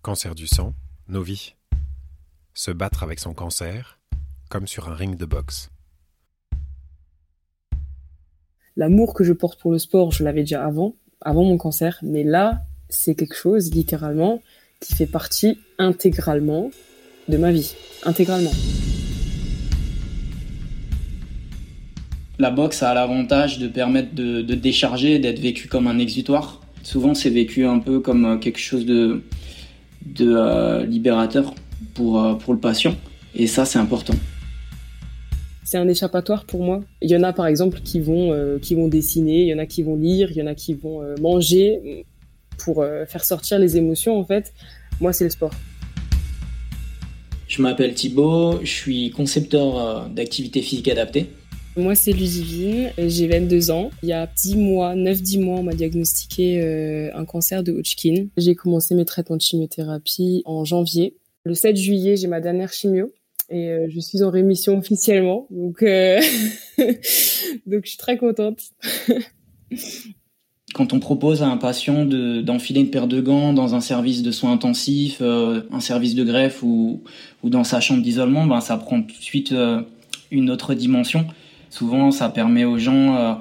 Cancer du sang, nos vies. Se battre avec son cancer, comme sur un ring de boxe. L'amour que je porte pour le sport, je l'avais déjà avant, avant mon cancer, mais là, c'est quelque chose, littéralement, qui fait partie intégralement de ma vie. Intégralement. La boxe a l'avantage de permettre de, décharger, d'être vécu comme un exutoire. Souvent, c'est vécu un peu comme euh, quelque chose de, de euh, libérateur pour, euh, pour le patient. Et ça, c'est important. C'est un échappatoire pour moi. Il y en a par exemple qui vont, qui vont dessiner, il y en a qui vont lire, il y en a qui vont manger pour faire sortir les émotions en fait. Moi, c'est le sport. Je m'appelle Thibaut, je suis concepteur d'activités physiques adaptées. Moi, c'est Ludivine, j'ai 22 ans. Il y a 10 mois, 9-10 mois, on m'a diagnostiqué euh, un cancer de Hodgkin. J'ai commencé mes traitements de chimiothérapie en janvier. Le 7 juillet, j'ai ma dernière chimio et euh, je suis en rémission officiellement. Donc, euh, donc je suis très contente. Quand on propose à un patient d'enfiler une paire de gants dans un service de soins intensifs, un service de greffe ou, ou dans sa chambre d'isolement, ben, ça prend tout de suite une autre dimension. Souvent, ça permet aux gens euh,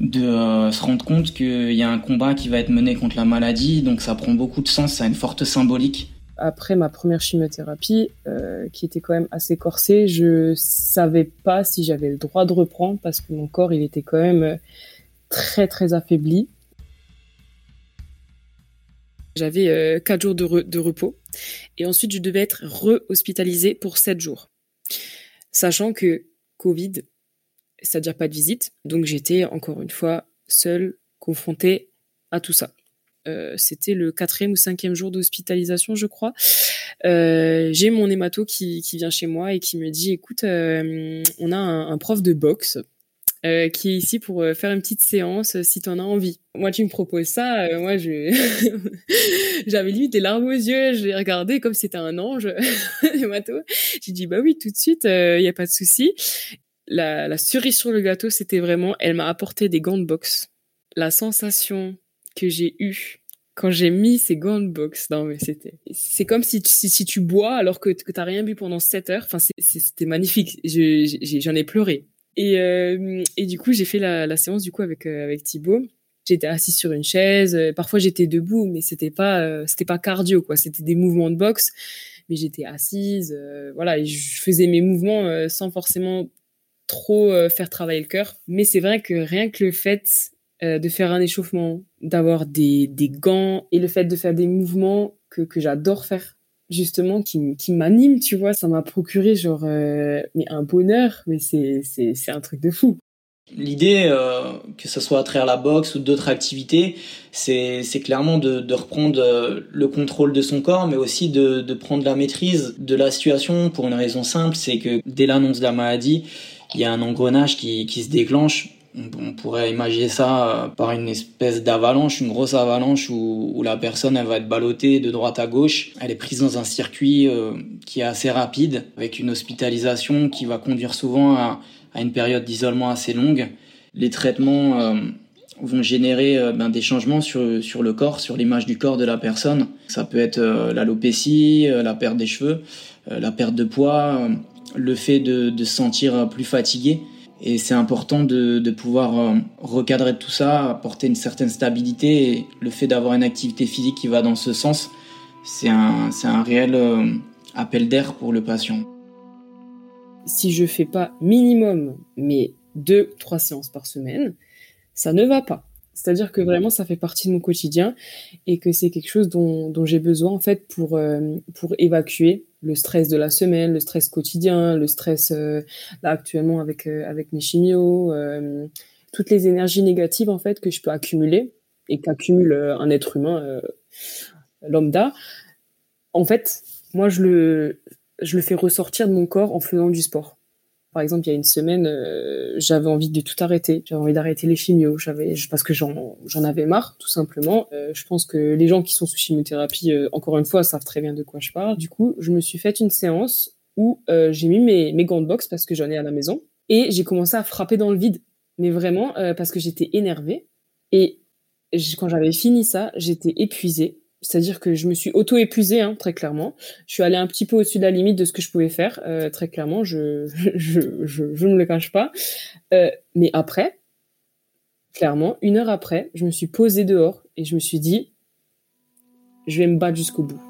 de euh, se rendre compte qu'il y a un combat qui va être mené contre la maladie, donc ça prend beaucoup de sens, ça a une forte symbolique. Après ma première chimiothérapie, euh, qui était quand même assez corsée, je savais pas si j'avais le droit de reprendre parce que mon corps il était quand même très très affaibli. J'avais 4 jours de, de, repos et ensuite je devais être re-hospitalisée pour 7 jours. Sachant que Covid, c'est-à-dire pas de visite. Donc j'étais encore une fois seule, confrontée à tout ça. Euh, c'était le quatrième ou cinquième jour d'hospitalisation, je crois. Euh, j'ai mon hémato qui, vient chez moi et qui me dit, écoute, euh, on a un, prof de boxe qui est ici pour faire une petite séance si tu en as envie. Moi, tu me proposes ça, moi, j'avais limite des larmes aux yeux, je l'ai regardé comme c'était un ange, hémato. J'ai dit, bah oui, tout de suite, il y a pas de souci la, cerise sur le gâteau, c'était vraiment, elle m'a apporté des gants de boxe. La sensation que j'ai eue quand j'ai mis ces gants de boxe, non mais c'était, c'est comme si, tu bois alors que, que t'as rien bu pendant 7 heures. Enfin, c'était magnifique. J'en ai, pleuré. Et, euh, et du coup, j'ai fait la, séance du coup avec euh, avec Thibaut. J'étais assise sur une chaise. Parfois, j'étais debout, mais c'était pas euh, c'était pas cardio quoi. C'était des mouvements de boxe, mais j'étais assise. voilà, je faisais mes mouvements sans forcément trop euh, faire travailler le cœur. Mais c'est vrai que rien que le fait euh, de faire un échauffement, d'avoir des, des, gants et le fait de faire des mouvements que, que j'adore faire, justement, qui, qui m'anime, tu vois, ça m'a procuré genre euh, mais un bonheur, mais c'est, un truc de fou. L'idée, que ce soit à travers la boxe ou d'autres activités, c'est clairement de, de reprendre le contrôle de son corps, mais aussi de, de prendre la maîtrise de la situation pour une raison simple, c'est que dès l'annonce de la maladie, il y a un engrenage qui, qui se déclenche. On, pourrait imaginer ça euh, par une espèce d'avalanche, une grosse avalanche où, où, la personne elle va être ballottée de droite à gauche. Elle est prise dans un circuit euh, qui est assez rapide, avec une hospitalisation qui va conduire souvent à, à une période d'isolement assez longue. Les traitements euh, vont générer ben, des changements sur, sur le corps, sur l'image du corps de la personne. Ça peut être l'alopécie, la perte des cheveux, la perte de poids le fait de, se sentir plus fatigué. Et c'est important de, pouvoir euh, recadrer tout ça, apporter une certaine stabilité. Et le fait d'avoir une activité physique qui va dans ce sens, c'est un, un réel euh, appel d'air pour le patient. Si je fais pas minimum, mais deux, trois séances par semaine, ça ne va pas. C'est-à-dire que vraiment, ça fait partie de mon quotidien et que c'est quelque chose dont, j'ai besoin en fait pour, euh, pour évacuer le stress de la semaine, le stress quotidien, le stress euh, là actuellement avec euh, avec mes chimios, toutes les énergies négatives en fait que je peux accumuler et qu'accumule un être humain lambda. En fait, moi je le je le fais ressortir de mon corps en faisant du sport. Par exemple, il y a une semaine, euh, j'avais envie de tout arrêter. J'avais envie d'arrêter les chimios. J'avais, parce que j'en, j'en avais marre, tout simplement. Euh, je pense que les gens qui sont sous chimiothérapie, euh, encore une fois, savent très bien de quoi je parle. Du coup, je me suis fait une séance où j'ai mis mes, mes gants de boxe parce que j'en ai à la maison et j'ai commencé à frapper dans le vide. Mais vraiment, parce que j'étais énervée. Et quand j'avais fini ça, j'étais épuisée. C'est-à-dire que je me suis auto-épuisée, hein, très clairement. Je suis allée un petit peu au-dessus de la limite de ce que je pouvais faire, euh, très clairement, je, je, je, je, ne le cache pas. Euh, mais après, clairement, une heure après, je me suis posée dehors et je me suis dit, je vais me battre jusqu'au bout.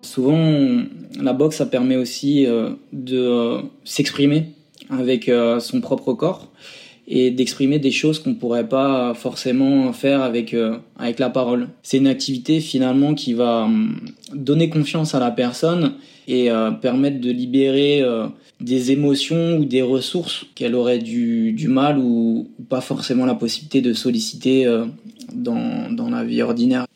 Souvent, la boxe, ça permet aussi euh, de s'exprimer avec son propre corps et d'exprimer des choses qu'on pourrait pas forcément faire avec avec la parole. C'est une activité finalement qui va hum, donner confiance à la personne et permettre de libérer des émotions ou des ressources qu'elle aurait du, du mal ou, ou, pas forcément la possibilité de solliciter dans, dans la vie ordinaire.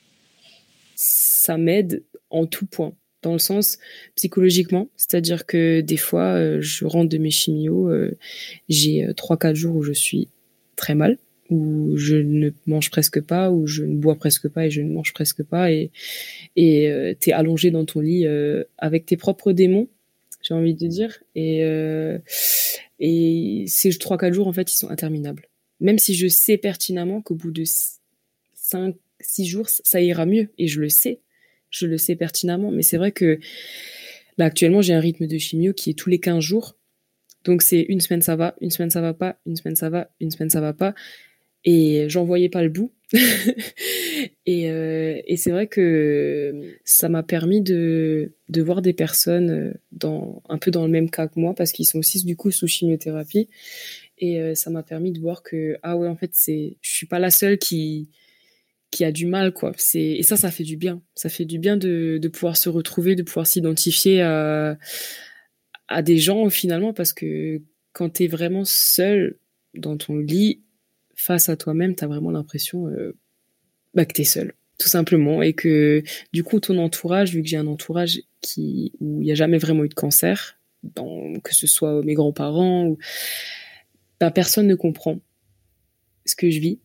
Ça m'aide en tout point dans le sens psychologiquement, c'est-à-dire que des fois, euh, je rentre de mes chimios, euh, j'ai euh, trois quatre jours où je suis très mal, où je ne mange presque pas, où je ne bois presque pas et je ne mange presque pas, et et euh, t'es allongé dans ton lit avec tes propres démons, j'ai envie de dire, et ces trois quatre jours en fait, ils sont interminables. Même si je sais pertinemment qu'au bout de cinq six jours, ça ira mieux, et je le sais je le sais pertinemment, mais c'est vrai que actuellement j'ai un rythme de chimio qui est tous les 15 jours. Donc c'est une semaine ça va, une semaine ça va pas, une semaine ça va, une semaine ça va pas. Et j'en voyais pas le bout. et, euh, et c'est vrai que ça m'a permis de, voir des personnes dans, un peu dans le même cas que moi, parce qu'ils sont aussi du coup sous chimiothérapie. Et euh, ça m'a permis de voir que, ah ouais, en fait, je suis pas la seule qui, qui a du mal quoi. C'est et ça ça fait du bien. Ça fait du bien de, de pouvoir se retrouver de pouvoir s'identifier à des gens finalement parce que quand tu es vraiment seul dans ton lit face à toi-même tu as vraiment l'impression euh, bah, que tu es seul tout simplement. Et que du coup ton entourage vu que j'ai un entourage qui où il n'y a jamais vraiment eu de cancer dans, que ce soit mes grands-parents ou bah, personne ne comprend ce que je vis.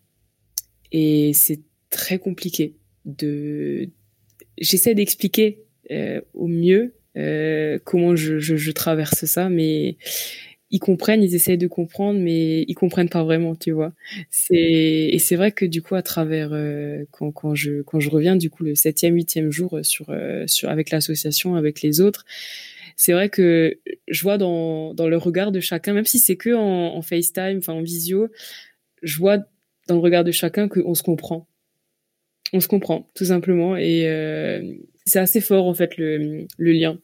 Et c'est très compliqué. De, j'essaie d'expliquer euh, au mieux euh, comment je, je, traverse ça, mais ils comprennent, ils essayent de comprendre, mais ils comprennent pas vraiment, tu vois. C'est et c'est vrai que du coup à travers euh, quand, je je reviens du coup le septième huitième jour avec l'association avec les autres, c'est vrai que je vois dans le regard de chacun, même si c'est que en, en FaceTime, enfin en visio, je vois dans le regard de chacun qu'on se comprend on se comprend tout simplement et euh, c'est assez fort en fait le, lien.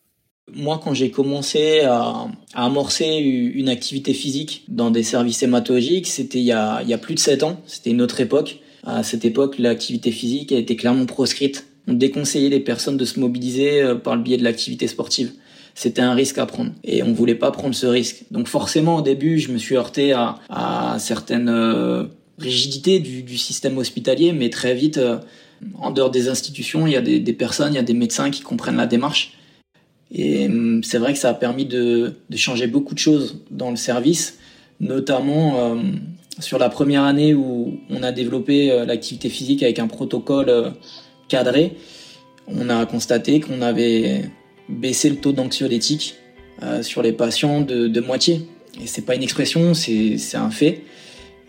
Moi, quand j'ai commencé à, amorcer une activité physique dans des services hématologiques, c'était il, y a, plus de sept ans. C'était une autre époque. À cette époque, l'activité physique a été clairement proscrite. On déconseillait les personnes de se mobiliser euh, par le biais de l'activité sportive. C'était un risque à prendre et on voulait pas prendre ce risque. Donc forcément, au début, je me suis heurté à, à certaines euh, rigidité du, système hospitalier, mais très vite, euh, en dehors des institutions, il y a des, personnes, il y a des médecins qui comprennent la démarche. Et hum, c'est vrai que ça a permis de, changer beaucoup de choses dans le service, notamment euh, sur la première année où on a développé euh, l'activité physique avec un protocole cadré. On a constaté qu'on avait baissé le taux d'anxiolytique sur les patients de, de moitié. Et c'est pas une expression, c'est un fait.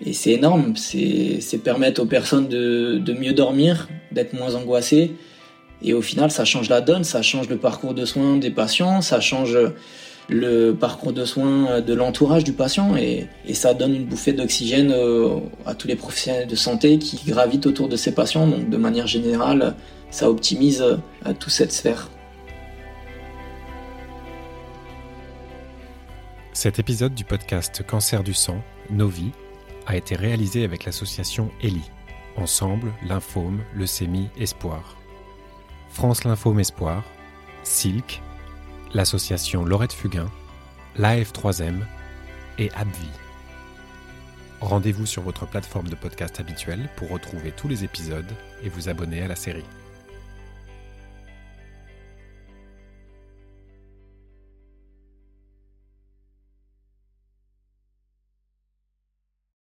Et c'est énorme, c'est permettre aux personnes de, mieux dormir, d'être moins angoissées. Et au final, ça change la donne, ça change le parcours de soins des patients, ça change le parcours de soins de l'entourage du patient et, et, ça donne une bouffée d'oxygène euh, à tous les professionnels de santé qui gravitent autour de ces patients. Donc de manière générale, ça optimise euh, toute cette sphère. Cet épisode du podcast Cancer du sang, Nos vies, a été réalisé avec l'association ELI, Ensemble, Lymphome, Leucémie, Espoir. France Lymphome Espoir, Silk, l'association Laurette Fugain, l'AF3M et AbbVie. Rendez-vous sur votre plateforme de podcast habituelle pour retrouver tous les épisodes et vous abonner à la série.